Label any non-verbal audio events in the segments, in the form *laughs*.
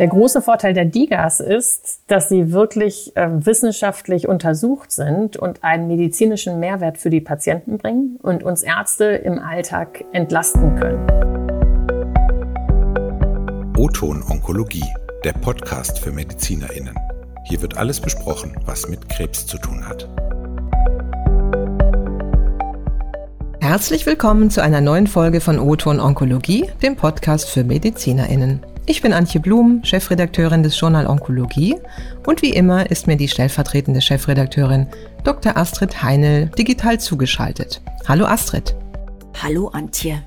Der große Vorteil der DIGAs ist, dass sie wirklich äh, wissenschaftlich untersucht sind und einen medizinischen Mehrwert für die Patienten bringen und uns Ärzte im Alltag entlasten können. O-Ton Onkologie, der Podcast für MedizinerInnen. Hier wird alles besprochen, was mit Krebs zu tun hat. Herzlich willkommen zu einer neuen Folge von O-Ton Onkologie, dem Podcast für MedizinerInnen. Ich bin Antje Blum, Chefredakteurin des Journal Onkologie und wie immer ist mir die stellvertretende Chefredakteurin Dr. Astrid Heinel digital zugeschaltet. Hallo Astrid. Hallo Antje.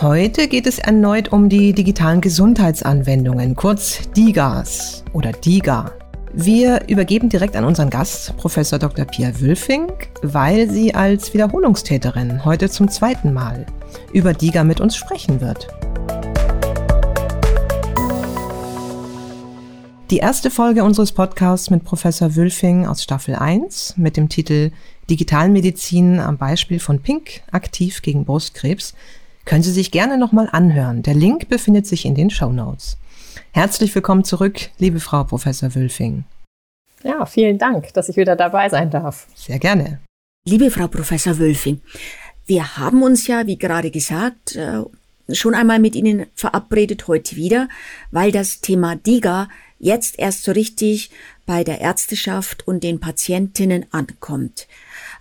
Heute geht es erneut um die digitalen Gesundheitsanwendungen, kurz DIGAs oder DIGA. Wir übergeben direkt an unseren Gast, Professor Dr. Pia Wülfing, weil sie als Wiederholungstäterin heute zum zweiten Mal über DIGA mit uns sprechen wird. Die erste Folge unseres Podcasts mit Professor Wülfing aus Staffel 1 mit dem Titel Digitalmedizin am Beispiel von Pink aktiv gegen Brustkrebs können Sie sich gerne nochmal anhören. Der Link befindet sich in den Show Notes. Herzlich willkommen zurück, liebe Frau Professor Wülfing. Ja, vielen Dank, dass ich wieder dabei sein darf. Sehr gerne. Liebe Frau Professor Wülfing, wir haben uns ja, wie gerade gesagt, äh, schon einmal mit Ihnen verabredet heute wieder, weil das Thema DIGA jetzt erst so richtig bei der Ärzteschaft und den Patientinnen ankommt.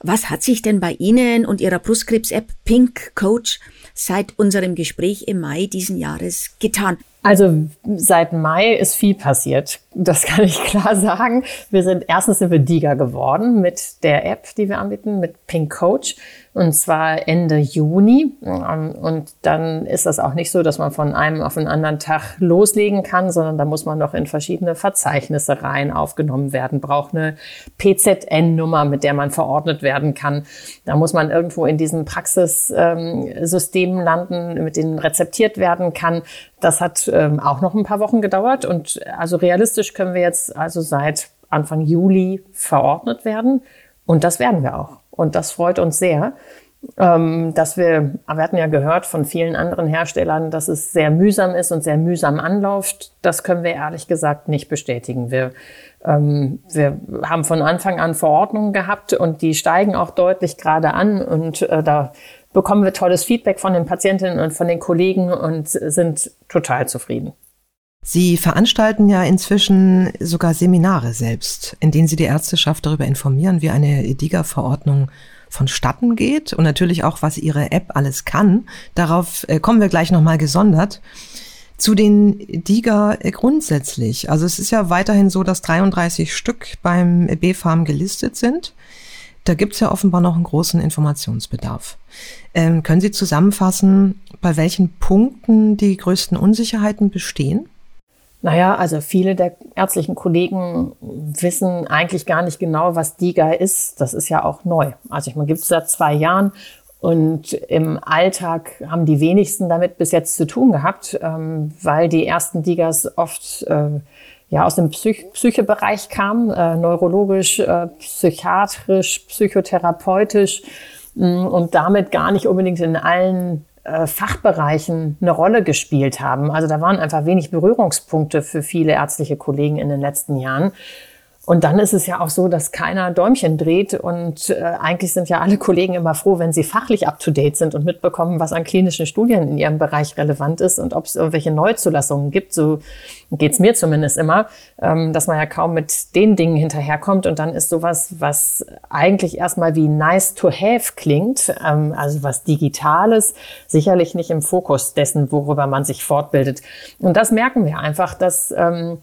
Was hat sich denn bei Ihnen und Ihrer Brustkrebs-App Pink Coach seit unserem Gespräch im Mai diesen Jahres getan? Also seit Mai ist viel passiert. Das kann ich *laughs* klar sagen. Wir sind erstens sind wir Diga geworden mit der App, die wir anbieten, mit Pink Coach. Und zwar Ende Juni. Und dann ist das auch nicht so, dass man von einem auf den anderen Tag loslegen kann, sondern da muss man noch in verschiedene Verzeichnisse rein aufgenommen werden, braucht eine PZN-Nummer, mit der man verordnet werden kann. Da muss man irgendwo in diesen Praxissystemen landen, mit denen rezeptiert werden kann. Das hat ähm, auch noch ein paar Wochen gedauert. Und also realistisch können wir jetzt also seit Anfang Juli verordnet werden. Und das werden wir auch. Und das freut uns sehr, ähm, dass wir, wir hatten ja gehört von vielen anderen Herstellern, dass es sehr mühsam ist und sehr mühsam anläuft. Das können wir ehrlich gesagt nicht bestätigen. Wir, ähm, wir haben von Anfang an Verordnungen gehabt und die steigen auch deutlich gerade an und äh, da bekommen wir tolles Feedback von den Patientinnen und von den Kollegen und sind total zufrieden. Sie veranstalten ja inzwischen sogar Seminare selbst, in denen Sie die Ärzteschaft darüber informieren, wie eine EDIGA-Verordnung vonstatten geht und natürlich auch, was Ihre App alles kann. Darauf äh, kommen wir gleich nochmal gesondert. Zu den DIGA grundsätzlich. Also es ist ja weiterhin so, dass 33 Stück beim B-Farm gelistet sind. Da gibt's ja offenbar noch einen großen Informationsbedarf. Ähm, können Sie zusammenfassen, bei welchen Punkten die größten Unsicherheiten bestehen? Naja, also viele der ärztlichen Kollegen wissen eigentlich gar nicht genau, was DIGA ist. Das ist ja auch neu. Also ich meine, gibt es seit zwei Jahren und im Alltag haben die wenigsten damit bis jetzt zu tun gehabt, ähm, weil die ersten DIGAs oft äh, ja aus dem Psych Psychebereich kamen, äh, neurologisch, äh, psychiatrisch, psychotherapeutisch mh, und damit gar nicht unbedingt in allen äh, Fachbereichen eine Rolle gespielt haben. Also da waren einfach wenig Berührungspunkte für viele ärztliche Kollegen in den letzten Jahren. Und dann ist es ja auch so, dass keiner Däumchen dreht und äh, eigentlich sind ja alle Kollegen immer froh, wenn sie fachlich up-to-date sind und mitbekommen, was an klinischen Studien in ihrem Bereich relevant ist und ob es irgendwelche Neuzulassungen gibt. So geht's mir zumindest immer, ähm, dass man ja kaum mit den Dingen hinterherkommt und dann ist sowas, was eigentlich erstmal wie nice to have klingt, ähm, also was Digitales, sicherlich nicht im Fokus dessen, worüber man sich fortbildet. Und das merken wir einfach, dass ähm,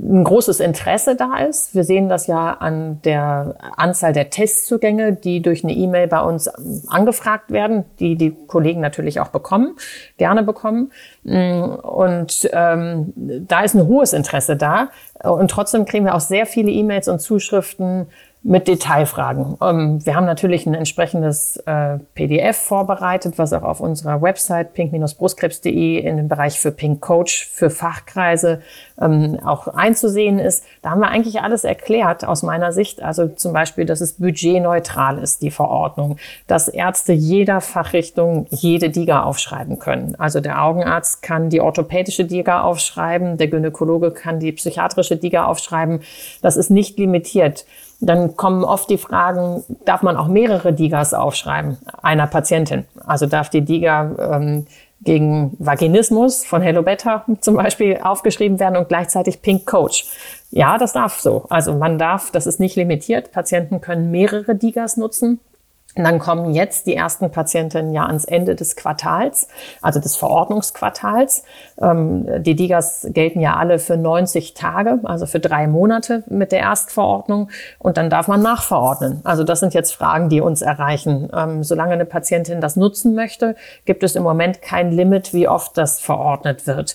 ein großes Interesse da ist. Wir sehen das ja an der Anzahl der Testzugänge, die durch eine E-Mail bei uns angefragt werden, die die Kollegen natürlich auch bekommen, gerne bekommen. Und ähm, da ist ein hohes Interesse da. Und trotzdem kriegen wir auch sehr viele E-Mails und Zuschriften mit Detailfragen. Ähm, wir haben natürlich ein entsprechendes äh, PDF vorbereitet, was auch auf unserer Website pink-brustkrebs.de in dem Bereich für Pink Coach für Fachkreise ähm, auch einzusehen ist. Da haben wir eigentlich alles erklärt aus meiner Sicht. Also zum Beispiel, dass es budgetneutral ist, die Verordnung, dass Ärzte jeder Fachrichtung jede DIGA aufschreiben können. Also der Augenarzt kann die orthopädische DIGA aufschreiben, der Gynäkologe kann die psychiatrische DIGA aufschreiben. Das ist nicht limitiert. Dann kommen oft die Fragen, darf man auch mehrere Digas aufschreiben einer Patientin? Also darf die Diga ähm, gegen Vaginismus von Hello Better *laughs* zum Beispiel aufgeschrieben werden und gleichzeitig Pink Coach. Ja, das darf so. Also man darf, das ist nicht limitiert. Patienten können mehrere Digas nutzen. Und dann kommen jetzt die ersten Patientinnen ja ans Ende des Quartals, also des Verordnungsquartals. Ähm, die DIGAs gelten ja alle für 90 Tage, also für drei Monate mit der Erstverordnung. Und dann darf man nachverordnen. Also das sind jetzt Fragen, die uns erreichen. Ähm, solange eine Patientin das nutzen möchte, gibt es im Moment kein Limit, wie oft das verordnet wird.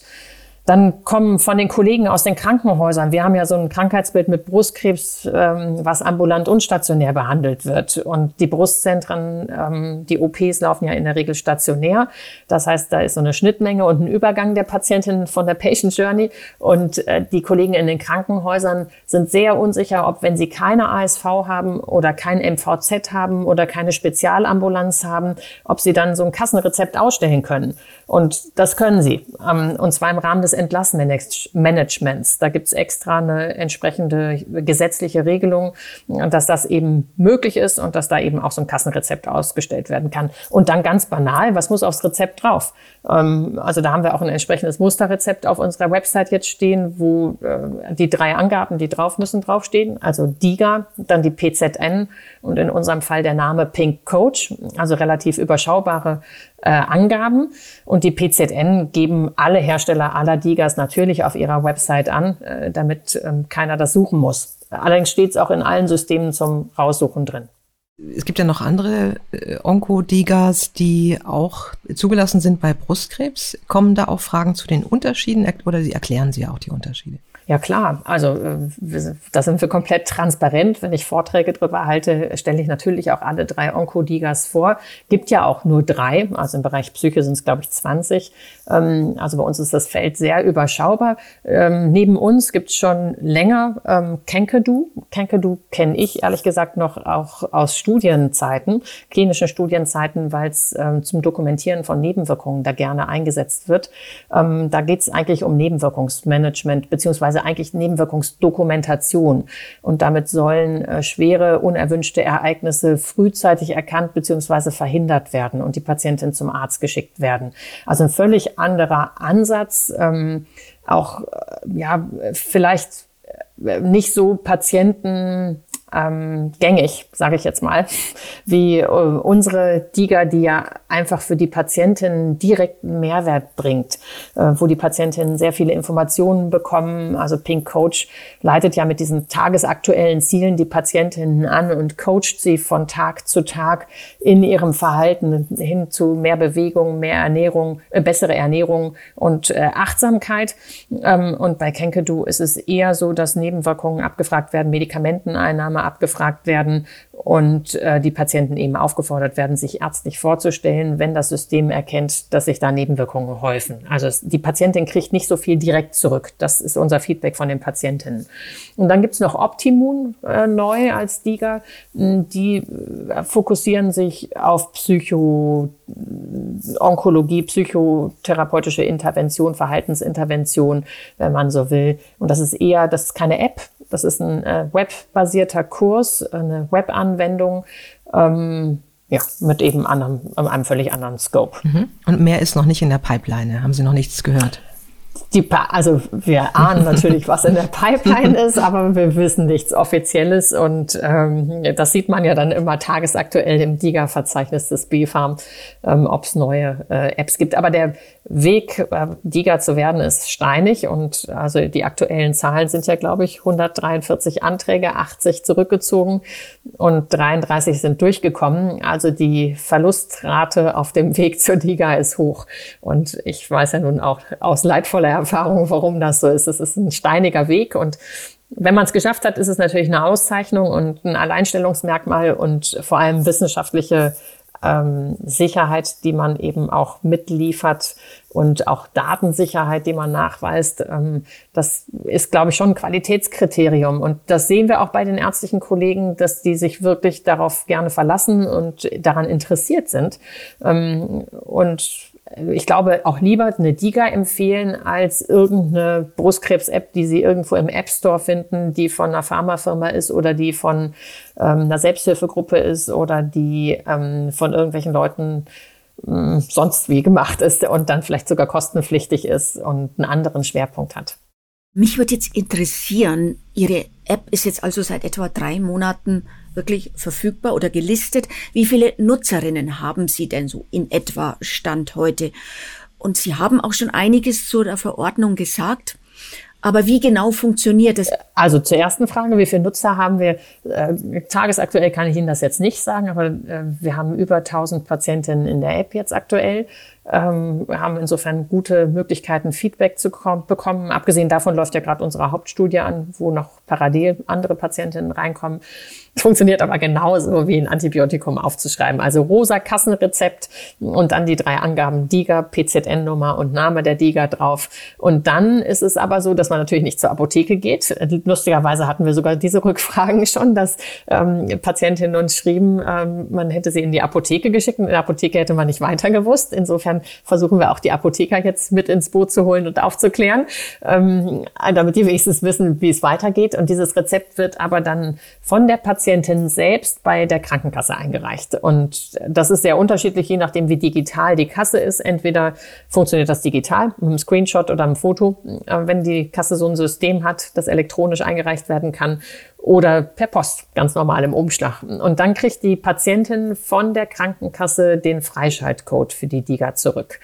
Dann kommen von den Kollegen aus den Krankenhäusern, wir haben ja so ein Krankheitsbild mit Brustkrebs, ähm, was ambulant und stationär behandelt wird. Und die Brustzentren, ähm, die OPs laufen ja in der Regel stationär. Das heißt, da ist so eine Schnittmenge und ein Übergang der Patientin von der Patient Journey. Und äh, die Kollegen in den Krankenhäusern sind sehr unsicher, ob wenn sie keine ASV haben oder kein MVZ haben oder keine Spezialambulanz haben, ob sie dann so ein Kassenrezept ausstellen können. Und das können sie. Ähm, und zwar im Rahmen des Entlassmanagements. Da gibt es extra eine entsprechende gesetzliche Regelung, dass das eben möglich ist und dass da eben auch so ein Kassenrezept ausgestellt werden kann. Und dann ganz banal, was muss aufs Rezept drauf? Ähm, also da haben wir auch ein entsprechendes Musterrezept auf unserer Website jetzt stehen, wo äh, die drei Angaben, die drauf müssen, draufstehen. Also DIGA, dann die PZN und in unserem Fall der Name Pink Coach, also relativ überschaubare äh, Angaben. Und die PZN geben alle Hersteller aller Digas natürlich auf ihrer Website an, äh, damit ähm, keiner das suchen muss. Allerdings steht es auch in allen Systemen zum Raussuchen drin. Es gibt ja noch andere äh, Onkodigas, die auch zugelassen sind bei Brustkrebs. Kommen da auch Fragen zu den Unterschieden oder Sie erklären Sie auch die Unterschiede? Ja klar, also äh, da sind wir komplett transparent. Wenn ich Vorträge darüber halte, stelle ich natürlich auch alle drei Onkodigas vor. Gibt ja auch nur drei, also im Bereich Psyche sind es, glaube ich, 20. Ähm, also bei uns ist das Feld sehr überschaubar. Ähm, neben uns gibt es schon länger ähm, Kenkedu. Kenkedu kenne ich ehrlich gesagt noch auch aus Studienzeiten, klinischen Studienzeiten, weil es zum Dokumentieren von Nebenwirkungen da gerne eingesetzt wird. da geht es eigentlich um Nebenwirkungsmanagement beziehungsweise beziehungsweise eigentlich Nebenwirkungsdokumentation. Und damit sollen äh, schwere, unerwünschte Ereignisse frühzeitig erkannt beziehungsweise verhindert werden und die Patientin zum Arzt geschickt werden. Also ein völlig anderer Ansatz, ähm, auch äh, ja vielleicht äh, nicht so Patienten ähm, gängig, sage ich jetzt mal, wie äh, unsere DIGA, die ja einfach für die Patientin direkten Mehrwert bringt, äh, wo die Patientinnen sehr viele Informationen bekommen. Also Pink Coach leitet ja mit diesen tagesaktuellen Zielen die Patientinnen an und coacht sie von Tag zu Tag in ihrem Verhalten hin zu mehr Bewegung, mehr Ernährung, äh, bessere Ernährung und äh, Achtsamkeit. Ähm, und bei Kenkedu ist es eher so, dass Nebenwirkungen abgefragt werden, Medikamenteneinnahme abgefragt werden und äh, die Patienten eben aufgefordert werden, sich ärztlich vorzustellen, wenn das System erkennt, dass sich da Nebenwirkungen häufen. Also es, die Patientin kriegt nicht so viel direkt zurück. Das ist unser Feedback von den Patientinnen. Und dann gibt's noch Optimun äh, neu als DIGA. Die äh, fokussieren sich auf Psycho Onkologie, psychotherapeutische Intervention, Verhaltensintervention, wenn man so will. Und das ist eher, das ist keine App, das ist ein äh, webbasierter Kurs, eine Webanwendung. Ähm, ja, mit eben anderem, einem völlig anderen Scope. Mhm. Und mehr ist noch nicht in der Pipeline. Haben Sie noch nichts gehört? Die, also wir ahnen *laughs* natürlich, was in der Pipeline ist, aber wir wissen nichts Offizielles und ähm, das sieht man ja dann immer tagesaktuell im DIGA-Verzeichnis des BFARM, ähm, ob es neue äh, Apps gibt. Aber der Weg, äh, DIGA zu werden, ist steinig und also die aktuellen Zahlen sind ja, glaube ich, 143 Anträge, 80 zurückgezogen und 33 sind durchgekommen. Also die Verlustrate auf dem Weg zur DIGA ist hoch und ich weiß ja nun auch aus leidvoller Erfahrung, warum das so ist. Es ist ein steiniger Weg und wenn man es geschafft hat, ist es natürlich eine Auszeichnung und ein Alleinstellungsmerkmal und vor allem wissenschaftliche ähm, Sicherheit, die man eben auch mitliefert und auch Datensicherheit, die man nachweist. Ähm, das ist, glaube ich, schon ein Qualitätskriterium. Und das sehen wir auch bei den ärztlichen Kollegen, dass die sich wirklich darauf gerne verlassen und daran interessiert sind. Ähm, und ich glaube, auch lieber eine DIGA empfehlen als irgendeine Brustkrebs-App, die Sie irgendwo im App Store finden, die von einer Pharmafirma ist oder die von ähm, einer Selbsthilfegruppe ist oder die ähm, von irgendwelchen Leuten ähm, sonst wie gemacht ist und dann vielleicht sogar kostenpflichtig ist und einen anderen Schwerpunkt hat. Mich würde jetzt interessieren, Ihre App ist jetzt also seit etwa drei Monaten wirklich verfügbar oder gelistet. Wie viele Nutzerinnen haben Sie denn so in etwa Stand heute? Und Sie haben auch schon einiges zu der Verordnung gesagt. Aber wie genau funktioniert es? Also zur ersten Frage, wie viele Nutzer haben wir? Äh, tagesaktuell kann ich Ihnen das jetzt nicht sagen, aber äh, wir haben über 1000 Patientinnen in der App jetzt aktuell. Ähm, haben insofern gute Möglichkeiten, Feedback zu bekommen. Abgesehen davon läuft ja gerade unsere Hauptstudie an, wo noch parallel andere Patientinnen reinkommen. Funktioniert aber genauso wie ein Antibiotikum aufzuschreiben. Also rosa Kassenrezept und dann die drei Angaben DIGA, PZN-Nummer und Name der DIGA drauf. Und dann ist es aber so, dass man natürlich nicht zur Apotheke geht. Lustigerweise hatten wir sogar diese Rückfragen *laughs* schon, dass ähm, Patientinnen uns schrieben, ähm, man hätte sie in die Apotheke geschickt und in der Apotheke hätte man nicht weiter gewusst. Insofern versuchen wir auch die Apotheker jetzt mit ins Boot zu holen und aufzuklären, ähm, damit die wenigstens wissen, wie es weitergeht. Und dieses Rezept wird aber dann von der Patientin Patientin selbst bei der Krankenkasse eingereicht. Und das ist sehr unterschiedlich, je nachdem, wie digital die Kasse ist. Entweder funktioniert das digital mit einem Screenshot oder einem Foto, äh, wenn die Kasse so ein System hat, das elektronisch eingereicht werden kann oder per Post, ganz normal im Umschlag. Und dann kriegt die Patientin von der Krankenkasse den Freischaltcode für die DIGA zurück.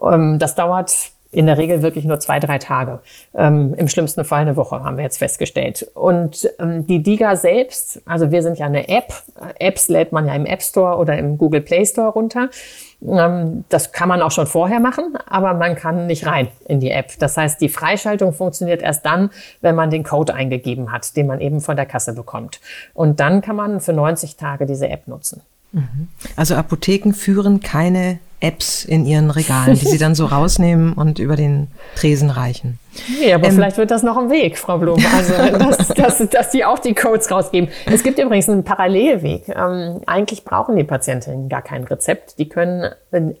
Ähm, das dauert in der Regel wirklich nur zwei, drei Tage. Ähm, Im schlimmsten Fall eine Woche, haben wir jetzt festgestellt. Und ähm, die DIGA selbst, also wir sind ja eine App. Apps lädt man ja im App Store oder im Google Play Store runter. Das kann man auch schon vorher machen, aber man kann nicht rein in die App. Das heißt, die Freischaltung funktioniert erst dann, wenn man den Code eingegeben hat, den man eben von der Kasse bekommt. Und dann kann man für 90 Tage diese App nutzen. Mhm. Also Apotheken führen keine Apps in ihren Regalen, die sie dann so *laughs* rausnehmen und über den Tresen reichen. Nee, aber ähm, vielleicht wird das noch ein Weg, Frau Blum. Also, *laughs* dass, dass, dass die auch die Codes rausgeben. Es gibt übrigens einen Parallelweg. Ähm, eigentlich brauchen die Patientinnen gar kein Rezept. Die können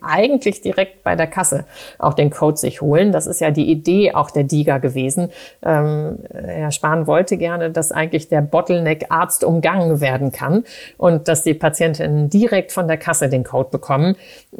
eigentlich direkt bei der Kasse auch den Code sich holen. Das ist ja die Idee auch der DIGA gewesen. Ähm, Herr Spahn wollte gerne, dass eigentlich der Bottleneck Arzt umgangen werden kann und dass die Patientinnen direkt von der Kasse den Code bekommen.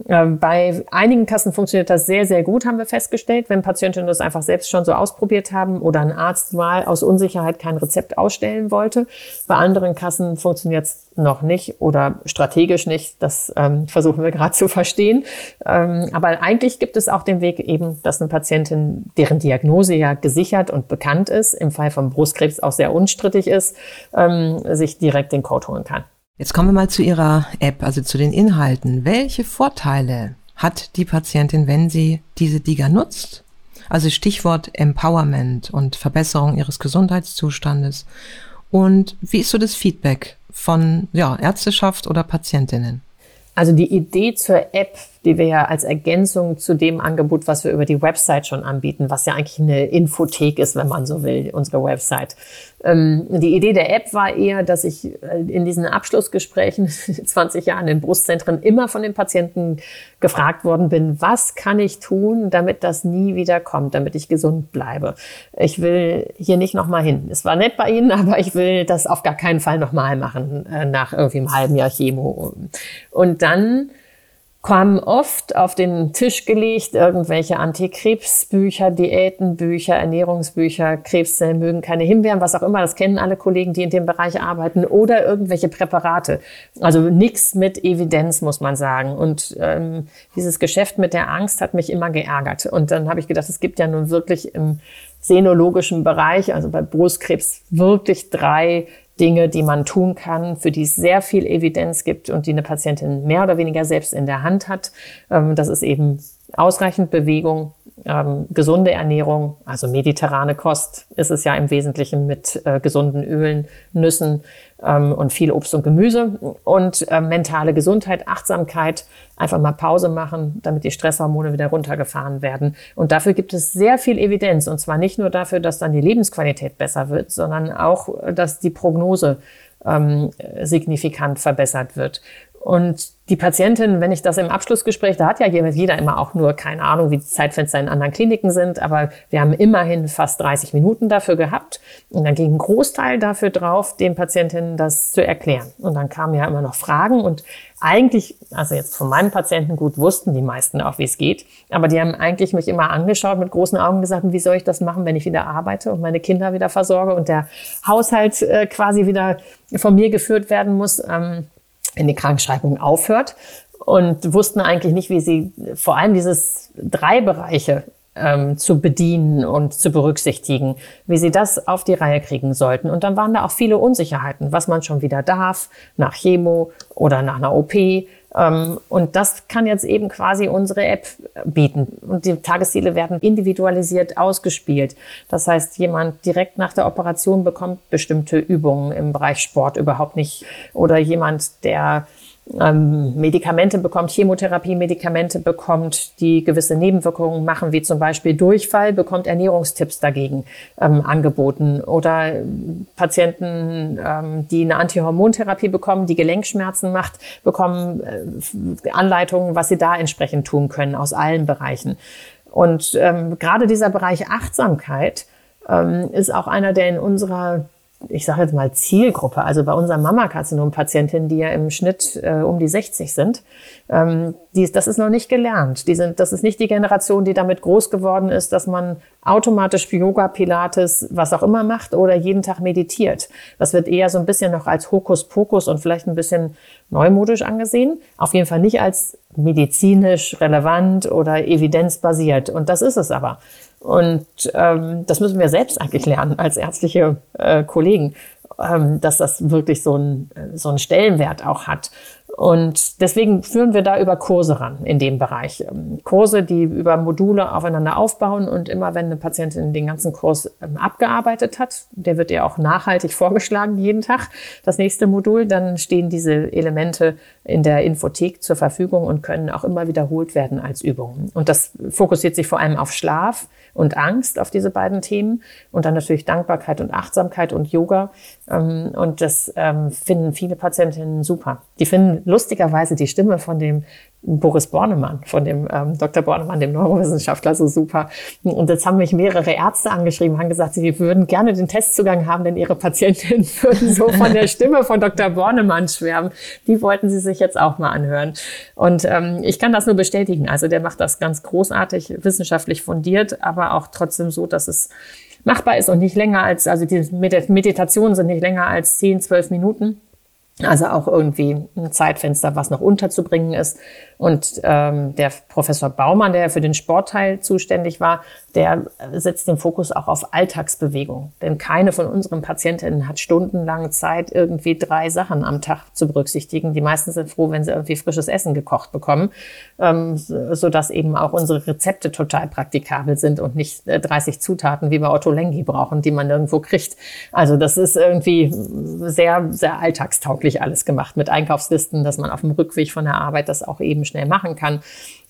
Ähm, bei einigen Kassen funktioniert das sehr, sehr gut, haben wir festgestellt, wenn Patientinnen das einfach selbst schon so ausprobiert haben oder ein Arzt mal aus Unsicherheit kein Rezept ausstellen wollte. Bei anderen Kassen funktioniert es noch nicht oder strategisch nicht. Das ähm, versuchen wir gerade zu verstehen. Ähm, aber eigentlich gibt es auch den Weg eben, dass eine Patientin, deren Diagnose ja gesichert und bekannt ist, im Fall von Brustkrebs auch sehr unstrittig ist, ähm, sich direkt den Code holen kann. Jetzt kommen wir mal zu Ihrer App, also zu den Inhalten. Welche Vorteile hat die Patientin, wenn sie diese DIGA nutzt? Also Stichwort Empowerment und Verbesserung ihres Gesundheitszustandes. Und wie ist so das Feedback von ja, Ärzteschaft oder Patientinnen? Also die Idee zur App die wir ja als Ergänzung zu dem Angebot, was wir über die Website schon anbieten, was ja eigentlich eine Infothek ist, wenn man so will, unsere Website. Ähm, die Idee der App war eher, dass ich äh, in diesen Abschlussgesprächen, *laughs* 20 Jahren in Brustzentren, immer von den Patienten gefragt worden bin, was kann ich tun, damit das nie wieder kommt, damit ich gesund bleibe. Ich will hier nicht nochmal hin. Es war nett bei Ihnen, *laughs* aber ich will das auf gar keinen Fall nochmal machen, äh, nach irgendwie einem halben Jahr Chemo. Und dann kamen oft auf den Tisch gelegt irgendwelche Antikrebsbücher, Diätenbücher, Ernährungsbücher, Krebszellen mögen keine Himbeeren, was auch immer. Das kennen alle Kollegen, die in dem Bereich arbeiten. Oder irgendwelche Präparate. Also nichts mit Evidenz, muss man sagen. Und ähm, dieses Geschäft mit der Angst hat mich immer geärgert. Und dann habe ich gedacht, es gibt ja nun wirklich im senologischen Bereich, also bei Brustkrebs, wirklich drei Dinge, die man tun kann, für die es sehr viel Evidenz gibt und die eine Patientin mehr oder weniger selbst in der Hand hat. Ähm, das ist eben ausreichend Bewegung, ähm, gesunde Ernährung, also mediterrane Kost ist es ja im Wesentlichen mit äh, gesunden Ölen, Nüssen ähm, und viel Obst und Gemüse und äh, mentale Gesundheit, Achtsamkeit, einfach mal Pause machen, damit die Stresshormone wieder runtergefahren werden. Und dafür gibt es sehr viel Evidenz und zwar nicht nur dafür, dass dann die Lebensqualität besser wird, sondern auch, dass die Prognose ähm, signifikant verbessert wird. Und die Patientin, wenn ich das im Abschlussgespräch, da hat ja jeder immer auch nur keine Ahnung, wie die Zeitfenster in anderen Kliniken sind, aber wir haben immerhin fast 30 Minuten dafür gehabt und dann ging ein Großteil dafür drauf, den Patientinnen das zu erklären. Und dann kamen ja immer noch Fragen und eigentlich, also jetzt von meinen Patienten gut, wussten die meisten auch, wie es geht, aber die haben eigentlich mich immer angeschaut mit großen Augen gesagt, wie soll ich das machen, wenn ich wieder arbeite und meine Kinder wieder versorge und der Haushalt äh, quasi wieder von mir geführt werden muss. Ähm, wenn die Krankschreibung aufhört und wussten eigentlich nicht, wie sie vor allem dieses drei Bereiche ähm, zu bedienen und zu berücksichtigen, wie sie das auf die Reihe kriegen sollten. Und dann waren da auch viele Unsicherheiten, was man schon wieder darf nach Chemo oder nach einer OP. Ähm, und das kann jetzt eben quasi unsere App bieten. Und die Tagesziele werden individualisiert ausgespielt. Das heißt, jemand direkt nach der Operation bekommt bestimmte Übungen im Bereich Sport überhaupt nicht. Oder jemand, der ähm, Medikamente bekommt, Chemotherapie-Medikamente bekommt, die gewisse Nebenwirkungen machen, wie zum Beispiel Durchfall, bekommt Ernährungstipps dagegen ähm, angeboten. Oder Patienten, ähm, die eine Antihormontherapie bekommen, die Gelenkschmerzen macht, bekommen äh, Anleitungen, was sie da entsprechend tun können aus allen Bereichen. Und ähm, gerade dieser Bereich Achtsamkeit ähm, ist auch einer, der in unserer ich sage jetzt mal Zielgruppe, also bei unseren Mammakarzinom-Patientinnen, die ja im Schnitt äh, um die 60 sind, ähm, die, das ist noch nicht gelernt. Die sind, das ist nicht die Generation, die damit groß geworden ist, dass man automatisch Yoga, Pilates, was auch immer macht oder jeden Tag meditiert. Das wird eher so ein bisschen noch als Hokuspokus und vielleicht ein bisschen neumodisch angesehen. Auf jeden Fall nicht als medizinisch relevant oder evidenzbasiert. Und das ist es aber. Und ähm, das müssen wir selbst eigentlich lernen als ärztliche äh, Kollegen, ähm, dass das wirklich so, ein, so einen Stellenwert auch hat. Und deswegen führen wir da über Kurse ran in dem Bereich. Ähm, Kurse, die über Module aufeinander aufbauen und immer wenn eine Patientin den ganzen Kurs ähm, abgearbeitet hat, der wird ihr auch nachhaltig *laughs* vorgeschlagen jeden Tag, das nächste Modul, dann stehen diese Elemente in der Infothek zur Verfügung und können auch immer wiederholt werden als Übungen. Und das fokussiert sich vor allem auf Schlaf und Angst, auf diese beiden Themen und dann natürlich Dankbarkeit und Achtsamkeit und Yoga. Ähm, und das finden viele Patientinnen super. Die finden lustigerweise die Stimme von dem Boris Bornemann, von dem ähm, Dr. Bornemann, dem Neurowissenschaftler, so super. Und jetzt haben mich mehrere Ärzte angeschrieben, haben gesagt, sie würden gerne den Testzugang haben, denn ihre Patientinnen *laughs* würden so von der Stimme von Dr. Bornemann schwärmen. Die wollten sie sich jetzt auch mal anhören. Und ähm, ich kann das nur bestätigen. Also der macht das ganz großartig, wissenschaftlich fundiert, aber auch trotzdem so, dass es machbar ist und nicht länger als, also die Meditationen sind nicht länger als 10, 12 Minuten. Also auch irgendwie ein Zeitfenster, was noch unterzubringen ist. Und ähm, der Professor Baumann, der für den Sportteil zuständig war, der setzt den Fokus auch auf Alltagsbewegung. Denn keine von unseren Patientinnen hat stundenlang Zeit, irgendwie drei Sachen am Tag zu berücksichtigen. Die meisten sind froh, wenn sie irgendwie frisches Essen gekocht bekommen, ähm, sodass eben auch unsere Rezepte total praktikabel sind und nicht äh, 30 Zutaten wie bei Otto Lengi brauchen, die man nirgendwo kriegt. Also das ist irgendwie sehr, sehr alltagstauglich alles gemacht mit Einkaufslisten, dass man auf dem Rückweg von der Arbeit das auch eben schnell machen kann.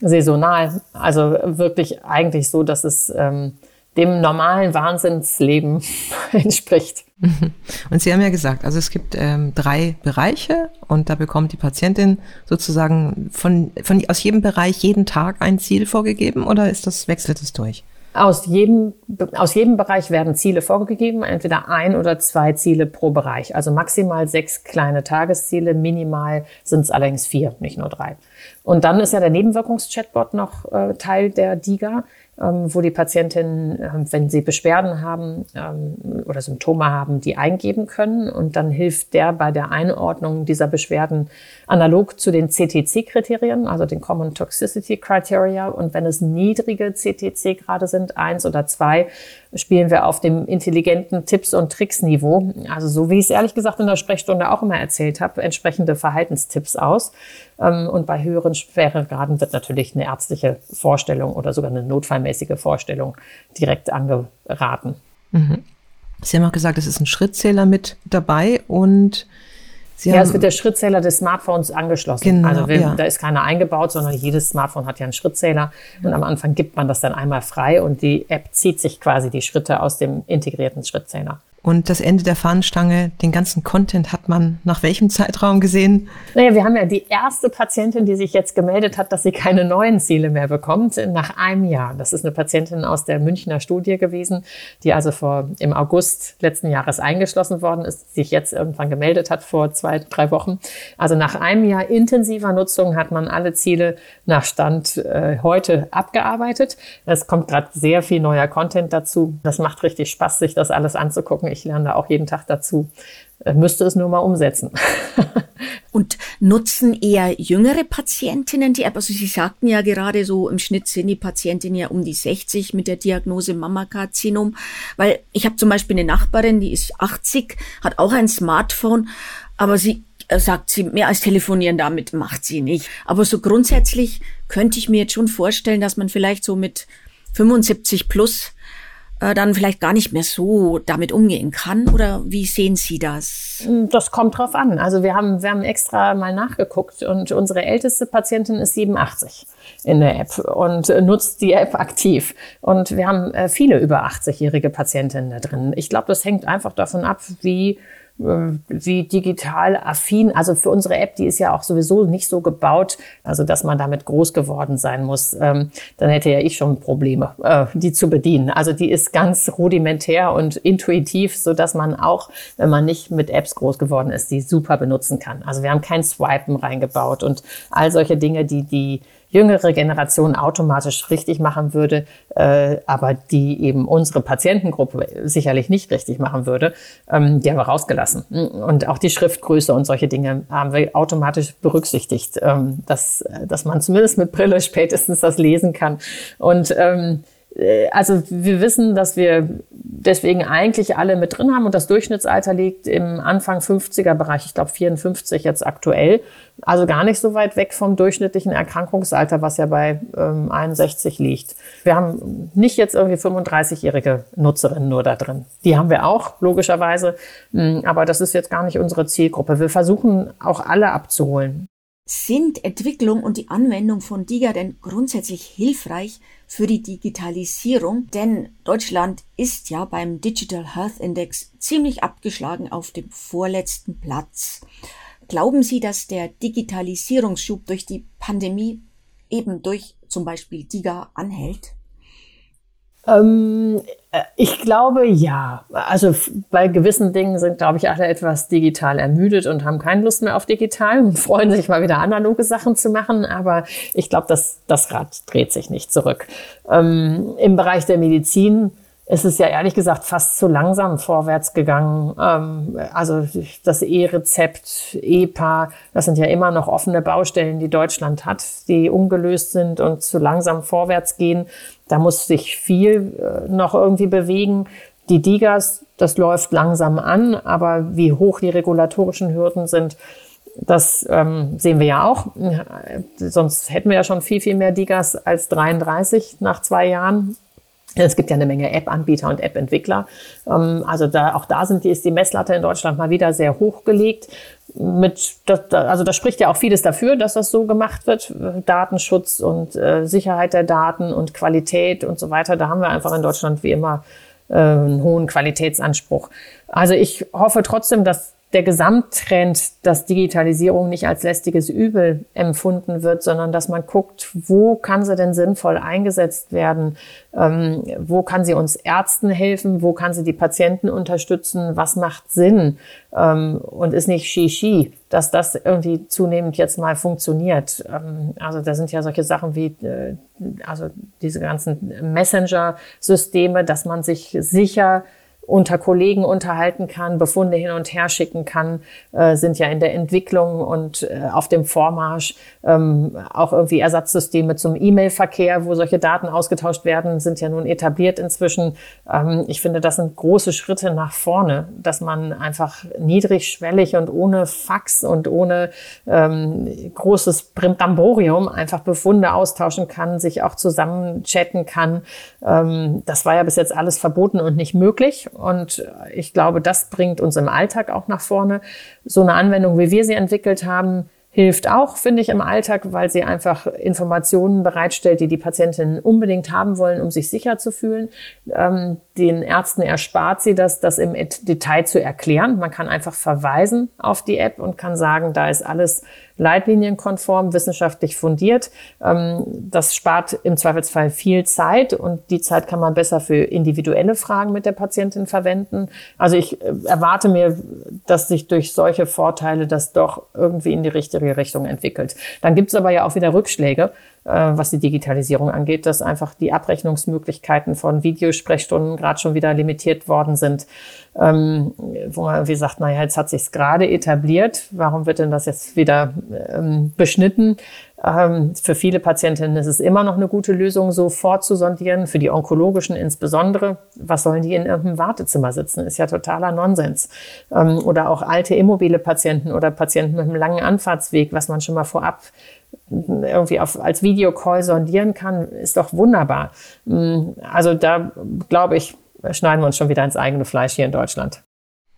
Saisonal, also wirklich eigentlich so, dass es ähm, dem normalen Wahnsinnsleben *laughs* entspricht. *laughs* Und Sie haben ja gesagt, also es gibt ähm, drei Bereiche und da bekommt die Patientin sozusagen von, von aus jedem Bereich jeden Tag ein Ziel vorgegeben oder ist das wechselt es durch? Aus jedem, aus jedem Bereich werden Ziele vorgegeben, entweder ein oder zwei Ziele pro Bereich. Also maximal sechs kleine Tagesziele, minimal sind es allerdings vier, nicht nur drei. Und dann ist ja der Nebenwirkungs-Chatbot noch äh, Teil der DIGA wo die Patientinnen, äh, wenn sie Beschwerden haben ähm, oder Symptome haben, die eingeben können. Und dann hilft der bei der Einordnung dieser Beschwerden analog zu den CTC-Kriterien, also den Common Toxicity Criteria. Und wenn es niedrige CTC-Grade sind, eins oder zwei, spielen wir auf dem intelligenten Tipps- und Tricks-Niveau. Also so wie ich es ehrlich gesagt in der Sprechstunde auch immer erzählt habe, entsprechende Verhaltenstipps aus. Ähm, und bei höheren Schweregraden wird natürlich eine ärztliche Vorstellung oder sogar eine notfallmäßige Vorstellung direkt angeraten. Mhm. Sie haben auch gesagt, es ist ein Schrittzähler mit dabei und Sie ja, es wird der Schrittzähler des Smartphones angeschlossen. Genau, also wir, ja. da ist keiner eingebaut, sondern jedes Smartphone hat ja einen Schrittzähler. Und am Anfang gibt man das dann einmal frei und die App zieht sich quasi die Schritte aus dem integrierten Schrittzähler. Und das Ende der Fahnenstange, den ganzen Content hat man nach welchem Zeitraum gesehen? Naja, wir haben ja die erste Patientin, die sich jetzt gemeldet hat, dass sie keine neuen Ziele mehr bekommt, nach einem Jahr. Das ist eine Patientin aus der Münchner Studie gewesen, die also vor, im August letzten Jahres eingeschlossen worden ist, sich jetzt irgendwann gemeldet hat vor zwei, drei Wochen. Also nach einem Jahr intensiver Nutzung hat man alle Ziele nach Stand äh, heute abgearbeitet. Es kommt gerade sehr viel neuer Content dazu. Das macht richtig Spaß, sich das alles anzugucken. Ich lerne da auch jeden Tag dazu. Äh, müsste es nur mal umsetzen. *laughs* Und nutzen eher jüngere Patientinnen die App? Also Sie sagten ja gerade so, im Schnitt sind die Patientinnen ja um die 60 mit der Diagnose Mammakarzinom. Weil ich habe zum Beispiel eine Nachbarin, die ist 80, hat auch ein Smartphone, aber sie äh, sagt sie, mehr als telefonieren damit macht sie nicht. Aber so grundsätzlich könnte ich mir jetzt schon vorstellen, dass man vielleicht so mit 75 plus äh, dann vielleicht gar nicht mehr so damit umgehen kann? Oder wie sehen Sie das? Das kommt drauf an. Also wir haben, wir haben extra mal nachgeguckt und unsere älteste Patientin ist 87 in der App und nutzt die App aktiv. Und wir haben äh, viele über 80-jährige Patientinnen da drin. Ich glaube, das hängt einfach davon ab, wie wie digital affin. Also für unsere App, die ist ja auch sowieso nicht so gebaut, also dass man damit groß geworden sein muss. Ähm, dann hätte ja ich schon Probleme, äh, die zu bedienen. Also die ist ganz rudimentär und intuitiv, so dass man auch, wenn man nicht mit Apps groß geworden ist, die super benutzen kann. Also wir haben kein Swipen reingebaut und all solche Dinge, die die jüngere Generation automatisch richtig machen würde, äh, aber die eben unsere Patientengruppe sicherlich nicht richtig machen würde, ähm, die haben wir rausgelassen. Und auch die Schriftgröße und solche Dinge haben wir automatisch berücksichtigt, ähm, dass, dass man zumindest mit Brille spätestens das lesen kann. Und ähm, äh, also wir wissen, dass wir deswegen eigentlich alle mit drin haben und das Durchschnittsalter liegt im Anfang 50er Bereich, ich glaube 54 jetzt aktuell, also gar nicht so weit weg vom durchschnittlichen Erkrankungsalter, was ja bei ähm, 61 liegt. Wir haben nicht jetzt irgendwie 35-jährige Nutzerinnen nur da drin. Die haben wir auch, logischerweise, hm, aber das ist jetzt gar nicht unsere Zielgruppe. Wir versuchen auch alle abzuholen. Sind Entwicklung und die Anwendung von DIGA denn grundsätzlich hilfreich für die Digitalisierung? Denn Deutschland ist ja beim Digital Health Index ziemlich abgeschlagen auf dem vorletzten Platz. Glauben Sie, dass der Digitalisierungsschub durch die Pandemie eben durch zum Beispiel DIGA anhält? Ähm, äh, ich glaube ja. Also bei gewissen Dingen sind, glaube ich, alle etwas digital ermüdet und haben keine Lust mehr auf digital und *laughs* freuen sich mal wieder analoge Sachen zu machen. Aber ich glaube, dass das Rad dreht sich nicht zurück. Ähm, Im Bereich der Medizin es ist ja ehrlich gesagt fast zu langsam vorwärts gegangen. Ähm, also das E-Rezept, EPA, das sind ja immer noch offene Baustellen, die Deutschland hat, die ungelöst sind und zu langsam vorwärts gehen. Da muss sich viel äh, noch irgendwie bewegen. Die Digas, das läuft langsam an, aber wie hoch die regulatorischen Hürden sind, das ähm, sehen wir ja auch. Sonst hätten wir ja schon viel, viel mehr Digas als 33 nach zwei Jahren. Es gibt ja eine Menge App-Anbieter und App-Entwickler. Ähm, also da, auch da sind die, ist die Messlatte in Deutschland mal wieder sehr hoch gelegt. Mit, also da spricht ja auch vieles dafür, dass das so gemacht wird. Datenschutz und äh, Sicherheit der Daten und Qualität und so weiter. Da haben wir einfach in Deutschland wie immer äh, einen hohen Qualitätsanspruch. Also ich hoffe trotzdem, dass der Gesamttrend, dass Digitalisierung nicht als lästiges Übel empfunden wird, sondern dass man guckt, wo kann sie denn sinnvoll eingesetzt werden, ähm, wo kann sie uns Ärzten helfen, wo kann sie die Patienten unterstützen, was macht Sinn? Ähm, und ist nicht Shishi, dass das irgendwie zunehmend jetzt mal funktioniert. Ähm, also da sind ja solche Sachen wie äh, also diese ganzen Messenger-Systeme, dass man sich sicher unter Kollegen unterhalten kann, Befunde hin und her schicken kann, äh, sind ja in der Entwicklung und äh, auf dem Vormarsch. Ähm, auch irgendwie Ersatzsysteme zum E-Mail-Verkehr, wo solche Daten ausgetauscht werden, sind ja nun etabliert inzwischen. Ähm, ich finde, das sind große Schritte nach vorne, dass man einfach niedrigschwellig und ohne Fax und ohne ähm, großes Primtamborium einfach Befunde austauschen kann, sich auch zusammen chatten kann. Ähm, das war ja bis jetzt alles verboten und nicht möglich. Und ich glaube, das bringt uns im Alltag auch nach vorne. So eine Anwendung, wie wir sie entwickelt haben, hilft auch, finde ich, im Alltag, weil sie einfach Informationen bereitstellt, die die Patientinnen unbedingt haben wollen, um sich sicher zu fühlen. Ähm, den Ärzten erspart sie das, das im Detail zu erklären. Man kann einfach verweisen auf die App und kann sagen, da ist alles leitlinienkonform, wissenschaftlich fundiert. Ähm, das spart im Zweifelsfall viel Zeit und die Zeit kann man besser für individuelle Fragen mit der Patientin verwenden. Also ich äh, erwarte mir, dass sich durch solche Vorteile das doch irgendwie in die richtige Richtung entwickelt. Dann gibt es aber ja auch wieder Rückschläge äh, was die Digitalisierung angeht, dass einfach die Abrechnungsmöglichkeiten von Videosprechstunden gerade schon wieder limitiert worden sind, ähm, wo man irgendwie sagt, naja, jetzt hat sich's gerade etabliert, warum wird denn das jetzt wieder ähm, beschnitten? Ähm, für viele Patientinnen ist es immer noch eine gute Lösung, so vorzusondieren, für die onkologischen insbesondere. Was sollen die in irgendeinem Wartezimmer sitzen? Ist ja totaler Nonsens. Ähm, oder auch alte immobile Patienten oder Patienten mit einem langen Anfahrtsweg, was man schon mal vorab irgendwie auf, als Videocall sondieren kann, ist doch wunderbar. Mm, also da glaube ich, schneiden wir uns schon wieder ins eigene Fleisch hier in Deutschland.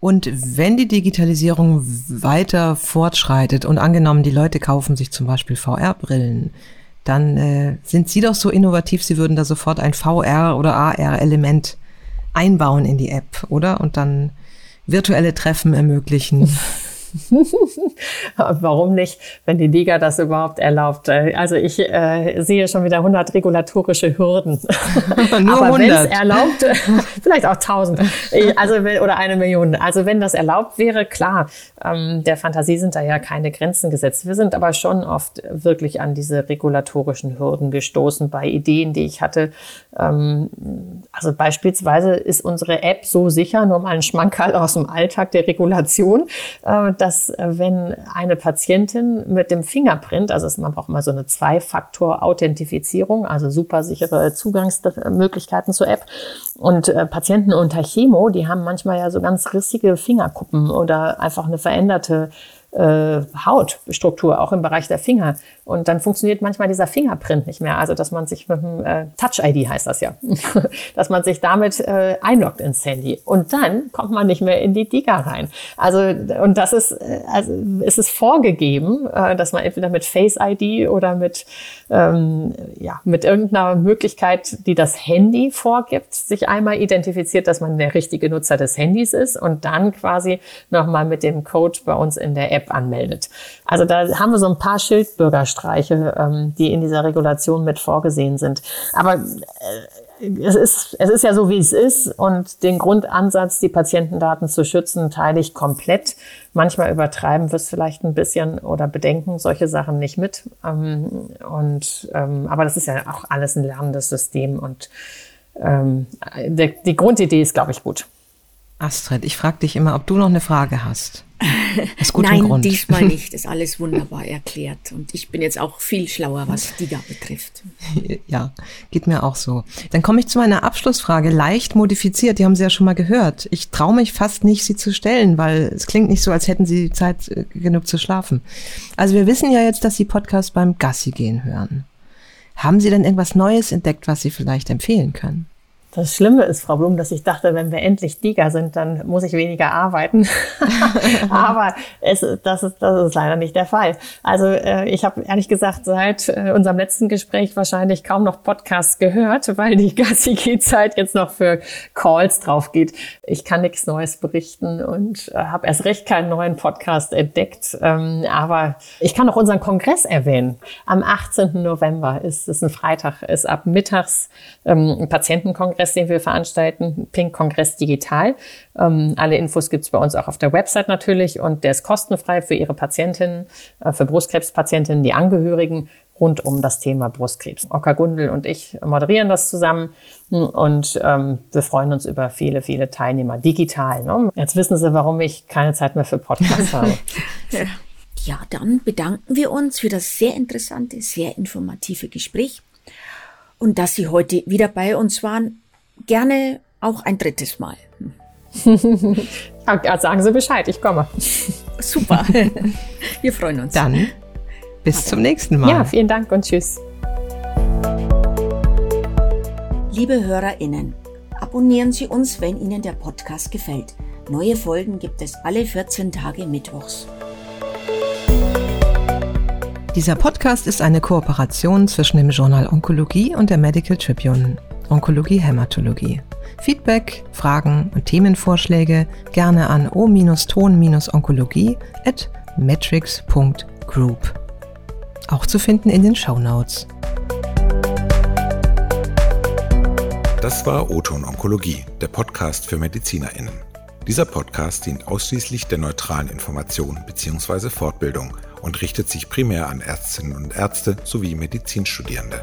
Und wenn die Digitalisierung weiter fortschreitet und angenommen, die Leute kaufen sich zum Beispiel VR-Brillen, dann äh, sind Sie doch so innovativ, Sie würden da sofort ein VR- oder AR-Element einbauen in die App, oder? Und dann virtuelle Treffen ermöglichen. *laughs* *laughs* Warum nicht, wenn die Liga das überhaupt erlaubt? Also ich äh, sehe schon wieder 100 regulatorische Hürden. *laughs* Nur Aber wenn es erlaubt, *laughs* vielleicht auch 1000 also, oder eine Million. Also wenn das erlaubt wäre, klar, ähm, der Fantasie sind da ja keine Grenzen gesetzt. Wir sind aber schon oft wirklich an diese regulatorischen Hürden gestoßen bei Ideen, die ich hatte. Ähm, also beispielsweise ist unsere App so sicher, nur mal ein Schmankerl aus dem Alltag der Regulation, äh, dass äh, wenn eine Patientin mit dem Fingerprint, also man braucht mal so eine Zwei-Faktor-Authentifizierung, also super sichere Zugangsmöglichkeiten zur App. Und äh, Patienten unter Chemo, die haben manchmal ja so ganz rissige Fingerkuppen oder einfach eine veränderte äh, Hautstruktur, auch im Bereich der Finger. Und dann funktioniert manchmal dieser Fingerprint nicht mehr. Also, dass man sich mit dem äh, Touch-ID heißt das ja, *laughs* dass man sich damit äh, einloggt ins Handy. Und dann kommt man nicht mehr in die Diga rein. Also, und das ist, äh, also, es ist vorgegeben, äh, dass man entweder mit Face-ID oder mit, ähm, ja, mit irgendeiner Möglichkeit, die das Handy vorgibt, sich einmal identifiziert, dass man der richtige Nutzer des Handys ist und dann quasi nochmal mit dem Code bei uns in der App anmeldet. Also da haben wir so ein paar Schildbürgerstreiche, ähm, die in dieser Regulation mit vorgesehen sind. Aber äh, es ist, es ist ja so, wie es ist. Und den Grundansatz, die Patientendaten zu schützen, teile ich komplett. Manchmal übertreiben wir es vielleicht ein bisschen oder bedenken solche Sachen nicht mit. Ähm, und, ähm, aber das ist ja auch alles ein lernendes System. Und ähm, die, die Grundidee ist, glaube ich, gut. Astrid, ich frage dich immer, ob du noch eine Frage hast. Nein, diesmal *laughs* nicht. Das ist alles wunderbar erklärt. Und ich bin jetzt auch viel schlauer, was die da betrifft. *laughs* Ja, geht mir auch so. Dann komme ich zu meiner Abschlussfrage. Leicht modifiziert, die haben Sie ja schon mal gehört. Ich traue mich fast nicht, sie zu stellen, weil es klingt nicht so, als hätten Sie Zeit äh, genug zu schlafen. Also wir wissen ja jetzt, dass Sie Podcast beim Gassi gehen hören. Haben Sie denn irgendwas Neues entdeckt, was Sie vielleicht empfehlen können? Das Schlimme ist, Frau Blum, dass ich dachte, wenn wir endlich Liga sind, dann muss ich weniger arbeiten. *laughs* Aber es, das, ist, das ist leider nicht der Fall. Also äh, ich habe ehrlich gesagt seit äh, unserem letzten Gespräch wahrscheinlich kaum noch Podcasts gehört, weil die Gassi-Zeit jetzt noch für Calls drauf geht. Ich kann nichts Neues berichten und äh, habe erst recht keinen neuen Podcast entdeckt. Ähm, aber ich kann auch unseren Kongress erwähnen. Am 18. November ist es ein Freitag, ist ab mittags ähm, ein Patientenkongress Kongress, den wir veranstalten, Pink Kongress Digital. Ähm, alle Infos gibt's bei uns auch auf der Website natürlich und der ist kostenfrei für Ihre Patientinnen, äh, für Brustkrebspatientinnen, die Angehörigen rund um das Thema Brustkrebs. Ocker Gundel und ich moderieren das zusammen und ähm, wir freuen uns über viele, viele Teilnehmer digital. Ne? Jetzt wissen Sie, warum ich keine Zeit mehr für Podcasts habe. *laughs* ja, dann bedanken wir uns für das sehr interessante, sehr informative Gespräch und dass Sie heute wieder bei uns waren. Gerne auch ein drittes Mal. *laughs* sagen Sie Bescheid, ich komme. Super. *laughs* Wir freuen uns. Dann bis zum nächsten Mal. Ja, vielen Dank und tschüss. Liebe HörerInnen, abonnieren Sie uns, wenn Ihnen der Podcast gefällt. Neue Folgen gibt es alle 14 Tage Mittwochs. Dieser Podcast ist eine Kooperation zwischen dem Journal Onkologie und der Medical Tribune. Onkologie Hämatologie. Feedback, Fragen und Themenvorschläge gerne an o-ton-onkologie at metrics.group. Auch zu finden in den Show Notes. Das war Oton Onkologie, der Podcast für MedizinerInnen. Dieser Podcast dient ausschließlich der neutralen Information bzw. Fortbildung und richtet sich primär an Ärztinnen und Ärzte sowie Medizinstudierende.